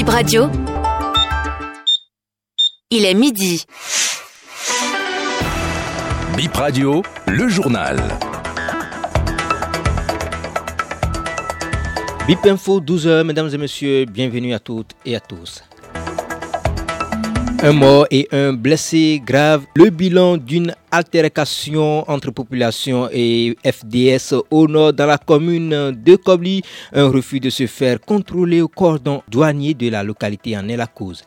Bip Radio. Il est midi. Bip Radio, le journal. Bip Info 12h, mesdames et messieurs, bienvenue à toutes et à tous. Un mort et un blessé grave. Le bilan d'une altercation entre population et FDS au nord dans la commune de Kobli. Un refus de se faire contrôler au cordon douanier de la localité en est la cause.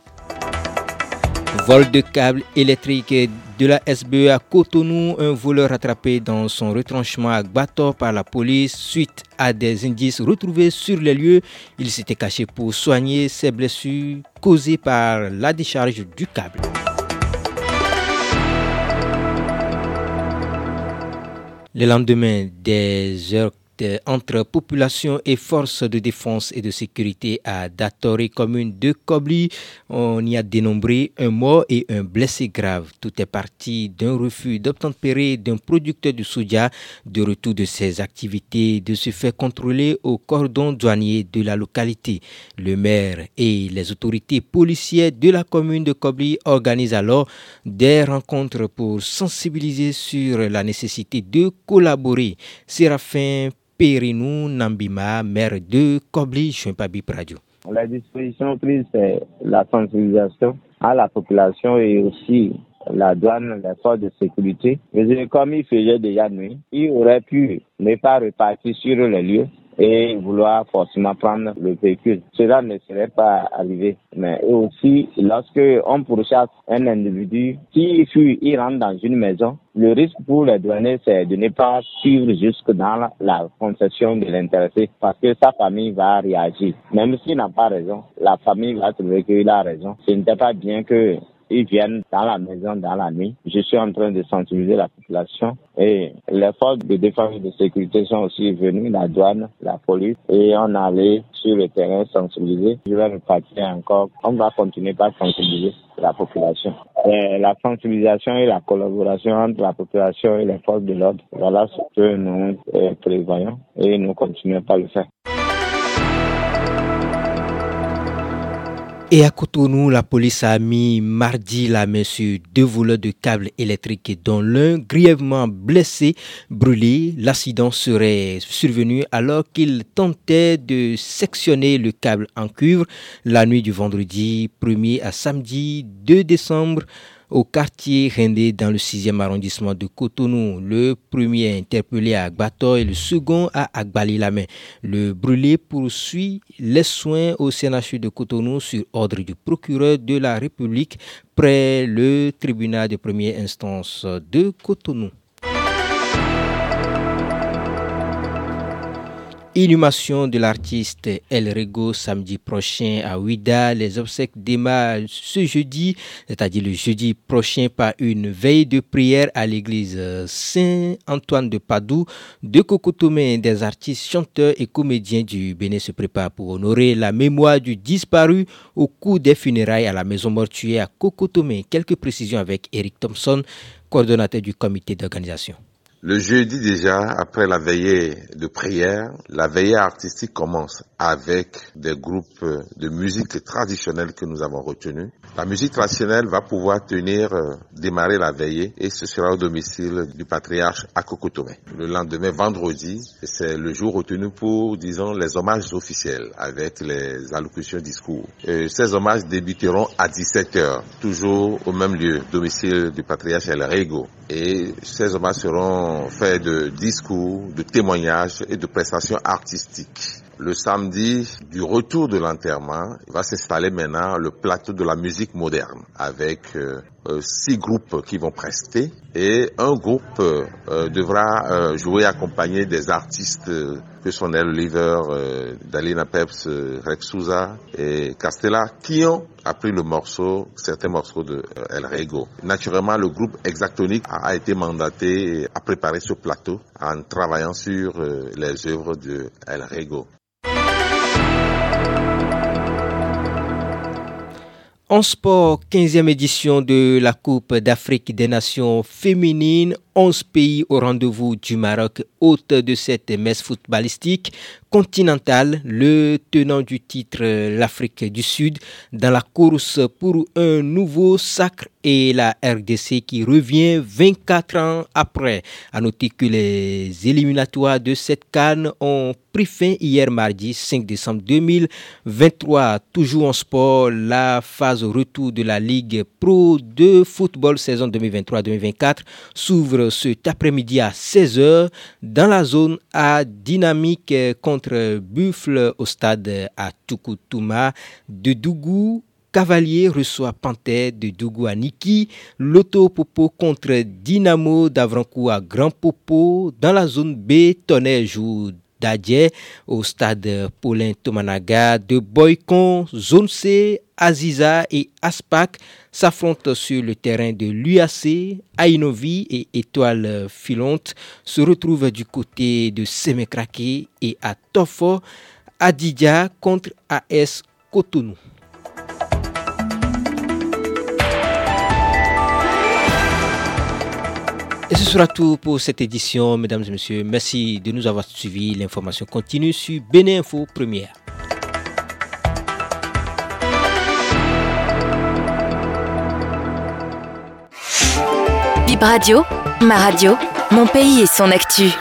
Vol de câbles électriques de la SBE à Cotonou, un voleur attrapé dans son retranchement à Gbator par la police suite à des indices retrouvés sur les lieux. Il s'était caché pour soigner ses blessures causées par la décharge du câble. Le lendemain des heures entre population et forces de défense et de sécurité à Datoré, commune de Kobli. On y a dénombré un mort et un blessé grave. Tout est parti d'un refus d'obtempérer d'un producteur de soja de retour de ses activités de se faire contrôler au cordon douanier de la localité. Le maire et les autorités policières de la commune de Kobli organisent alors des rencontres pour sensibiliser sur la nécessité de collaborer. Séraphin Perinou Nambima, maire de Kobli, Chumpabi Radio. La disposition prise, c'est la sensibilisation à la population et aussi la douane, les forces de sécurité. Mais comme il faisait déjà nuit, il aurait pu ne pas repartir sur les lieux et vouloir forcément prendre le véhicule. Cela ne serait pas arrivé. Mais aussi, lorsque on pourchasse un individu qui fuit, il rentre dans une maison, le risque pour les douaniers, c'est de ne pas suivre jusque dans la, concession de l'intéressé parce que sa famille va réagir. Même s'il n'a pas raison, la famille va trouver qu'il a raison. Ce n'était pas bien que ils viennent dans la maison dans la nuit. Je suis en train de sensibiliser la population et les forces de défense et de sécurité sont aussi venues, la douane, la police, et on allait sur le terrain sensibiliser. Je vais repartir encore. On va continuer par sensibiliser la population. la sensibilisation et la collaboration entre la population et les forces de l'ordre, voilà ce que nous euh, prévoyons et nous continuons par le faire. Et à Cotonou, la police a mis mardi la main sur deux voleurs de câbles électriques dont l'un grièvement blessé, brûlé. L'accident serait survenu alors qu'il tentait de sectionner le câble en cuivre la nuit du vendredi 1er à samedi 2 décembre au quartier Rendé dans le 6e arrondissement de Cotonou. Le premier interpellé à Agbato et le second à Agbali-Lamé. Le brûlé poursuit les soins au CNHU de Cotonou sur ordre du procureur de la République près le tribunal de première instance de Cotonou. Inhumation de l'artiste El Rego samedi prochain à Ouida. Les obsèques démarrent ce jeudi, c'est-à-dire le jeudi prochain par une veille de prière à l'église Saint-Antoine de Padoue. De Cocotomé, des artistes, chanteurs et comédiens du Bénin se préparent pour honorer la mémoire du disparu au cours des funérailles à la maison mortuaire à Cocotomé. Quelques précisions avec Eric Thompson, coordonnateur du comité d'organisation. Le jeudi déjà, après la veillée de prière, la veillée artistique commence avec des groupes de musique traditionnelle que nous avons retenus. La musique traditionnelle va pouvoir tenir, euh, démarrer la veillée et ce sera au domicile du patriarche à Kokotomé. Le lendemain, vendredi, c'est le jour retenu pour, disons, les hommages officiels avec les allocutions discours. Ces hommages débuteront à 17h, toujours au même lieu, domicile du patriarche El Rego. Et ces hommages seront fait de discours, de témoignages et de prestations artistiques. Le samedi du retour de l'enterrement, va s'installer maintenant le plateau de la musique moderne avec euh, euh, six groupes qui vont prester et un groupe euh, devra jouer accompagné des artistes que sont El Liver, Dalina Peps, Rex Souza et Castella qui ont appris le morceau, certains morceaux de El Rego. Naturellement, le groupe Exactonique a été mandaté à préparer ce plateau en travaillant sur les œuvres de El Rego. En sport, 15e édition de la Coupe d'Afrique des Nations féminines 11 pays au rendez-vous du Maroc, hôte de cette messe footballistique continentale, le tenant du titre l'Afrique du Sud dans la course pour un nouveau sacre et la RDC qui revient 24 ans après. À noter que les éliminatoires de cette canne ont pris fin hier mardi 5 décembre 2023. Toujours en sport, la phase retour de la Ligue Pro de football saison 2023-2024 s'ouvre cet après-midi à 16h dans la zone à dynamique contre Buffle au stade à Tukutuma de Dougou Cavalier reçoit Panthère de Dougou à Niki. Loto Popo contre Dynamo d'Avrancou à Grand Popo. Dans la zone B, Tonnerre joue d'Adje au stade Paulin Tomanaga de Boycon. Zone C, Aziza et Aspak s'affrontent sur le terrain de l'UAC. Ainovi et Étoile Filante se retrouvent du côté de Semekrake et à Tofo. Adidja contre AS Cotonou. Sera tout pour cette édition, mesdames et messieurs. Merci de nous avoir suivis. L'information continue sur Bénin Info Première. Bip Radio, ma radio, mon pays et son actu.